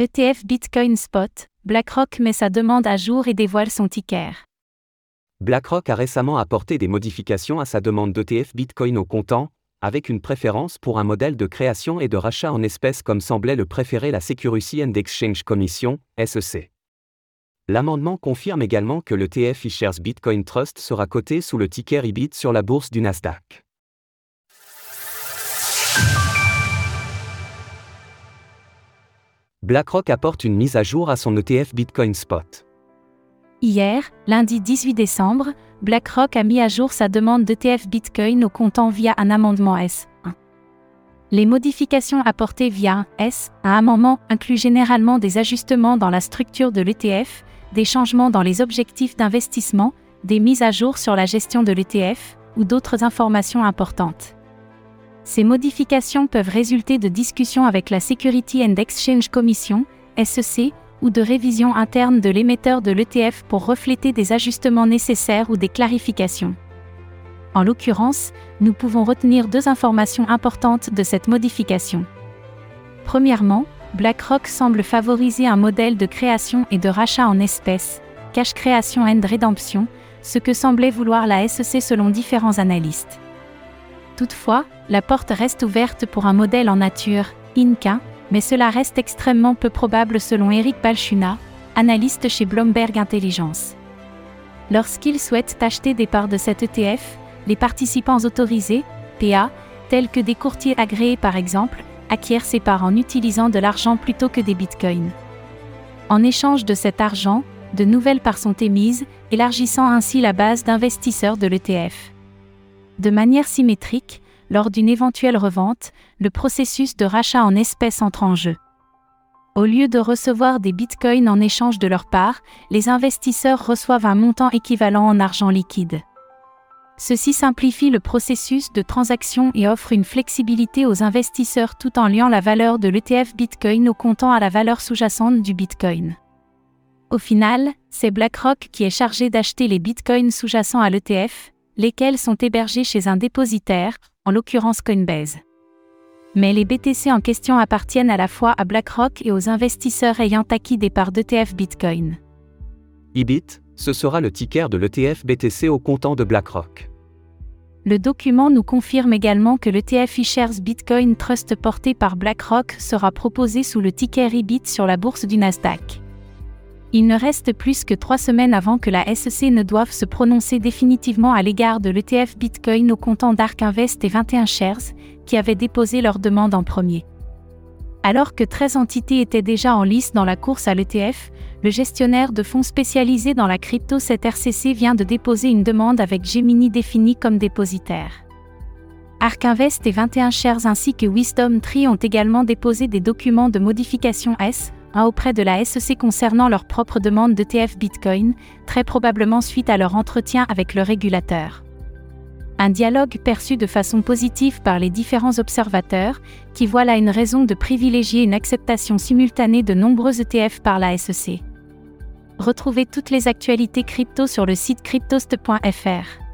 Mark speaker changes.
Speaker 1: ETF Bitcoin Spot, BlackRock met sa demande à jour et dévoile son ticker.
Speaker 2: BlackRock a récemment apporté des modifications à sa demande d'ETF Bitcoin au comptant, avec une préférence pour un modèle de création et de rachat en espèces comme semblait le préférer la Security and Exchange Commission, SEC. L'amendement confirme également que le TF eShares Bitcoin Trust sera coté sous le ticker IBIT sur la bourse du Nasdaq. BlackRock apporte une mise à jour à son ETF Bitcoin Spot.
Speaker 1: Hier, lundi 18 décembre, BlackRock a mis à jour sa demande d'ETF Bitcoin au comptant via un amendement S1. Les modifications apportées via un S, un amendement incluent généralement des ajustements dans la structure de l'ETF, des changements dans les objectifs d'investissement, des mises à jour sur la gestion de l'ETF, ou d'autres informations importantes. Ces modifications peuvent résulter de discussions avec la Security and Exchange Commission, SEC, ou de révisions internes de l'émetteur de l'ETF pour refléter des ajustements nécessaires ou des clarifications. En l'occurrence, nous pouvons retenir deux informations importantes de cette modification. Premièrement, BlackRock semble favoriser un modèle de création et de rachat en espèces, cash creation and redemption, ce que semblait vouloir la SEC selon différents analystes. Toutefois, la porte reste ouverte pour un modèle en nature, INCA, mais cela reste extrêmement peu probable selon Eric Balchuna, analyste chez Bloomberg Intelligence. Lorsqu'ils souhaitent acheter des parts de cet ETF, les participants autorisés, PA, tels que des courtiers agréés par exemple, acquièrent ces parts en utilisant de l'argent plutôt que des bitcoins. En échange de cet argent, de nouvelles parts sont émises, élargissant ainsi la base d'investisseurs de l'ETF. De manière symétrique, lors d'une éventuelle revente, le processus de rachat en espèces entre en jeu. Au lieu de recevoir des bitcoins en échange de leur part, les investisseurs reçoivent un montant équivalent en argent liquide. Ceci simplifie le processus de transaction et offre une flexibilité aux investisseurs tout en liant la valeur de l'ETF Bitcoin au comptant à la valeur sous-jacente du Bitcoin. Au final, c'est BlackRock qui est chargé d'acheter les Bitcoins sous-jacents à l'ETF, lesquels sont hébergés chez un dépositaire, en l'occurrence Coinbase. Mais les BTC en question appartiennent à la fois à BlackRock et aux investisseurs ayant acquis des parts d'ETF Bitcoin.
Speaker 2: IBIT, ce sera le ticker de l'ETF BTC au comptant de BlackRock.
Speaker 1: Le document nous confirme également que l'ETF eShares Bitcoin Trust porté par BlackRock sera proposé sous le ticker IBIT sur la bourse du Nasdaq. Il ne reste plus que trois semaines avant que la SEC ne doive se prononcer définitivement à l'égard de l'ETF Bitcoin au comptant d'Ark Invest et 21 Shares, qui avaient déposé leur demande en premier. Alors que 13 entités étaient déjà en lice dans la course à l'ETF, le gestionnaire de fonds spécialisé dans la crypto 7RCC vient de déposer une demande avec Gemini défini comme dépositaire. Ark Invest et 21 Shares ainsi que Wisdom Tree ont également déposé des documents de modification S, auprès de la SEC concernant leur propre demande d'ETF Bitcoin, très probablement suite à leur entretien avec le régulateur. Un dialogue perçu de façon positive par les différents observateurs, qui voient là une raison de privilégier une acceptation simultanée de nombreux ETF par la SEC. Retrouvez toutes les actualités crypto sur le site cryptost.fr.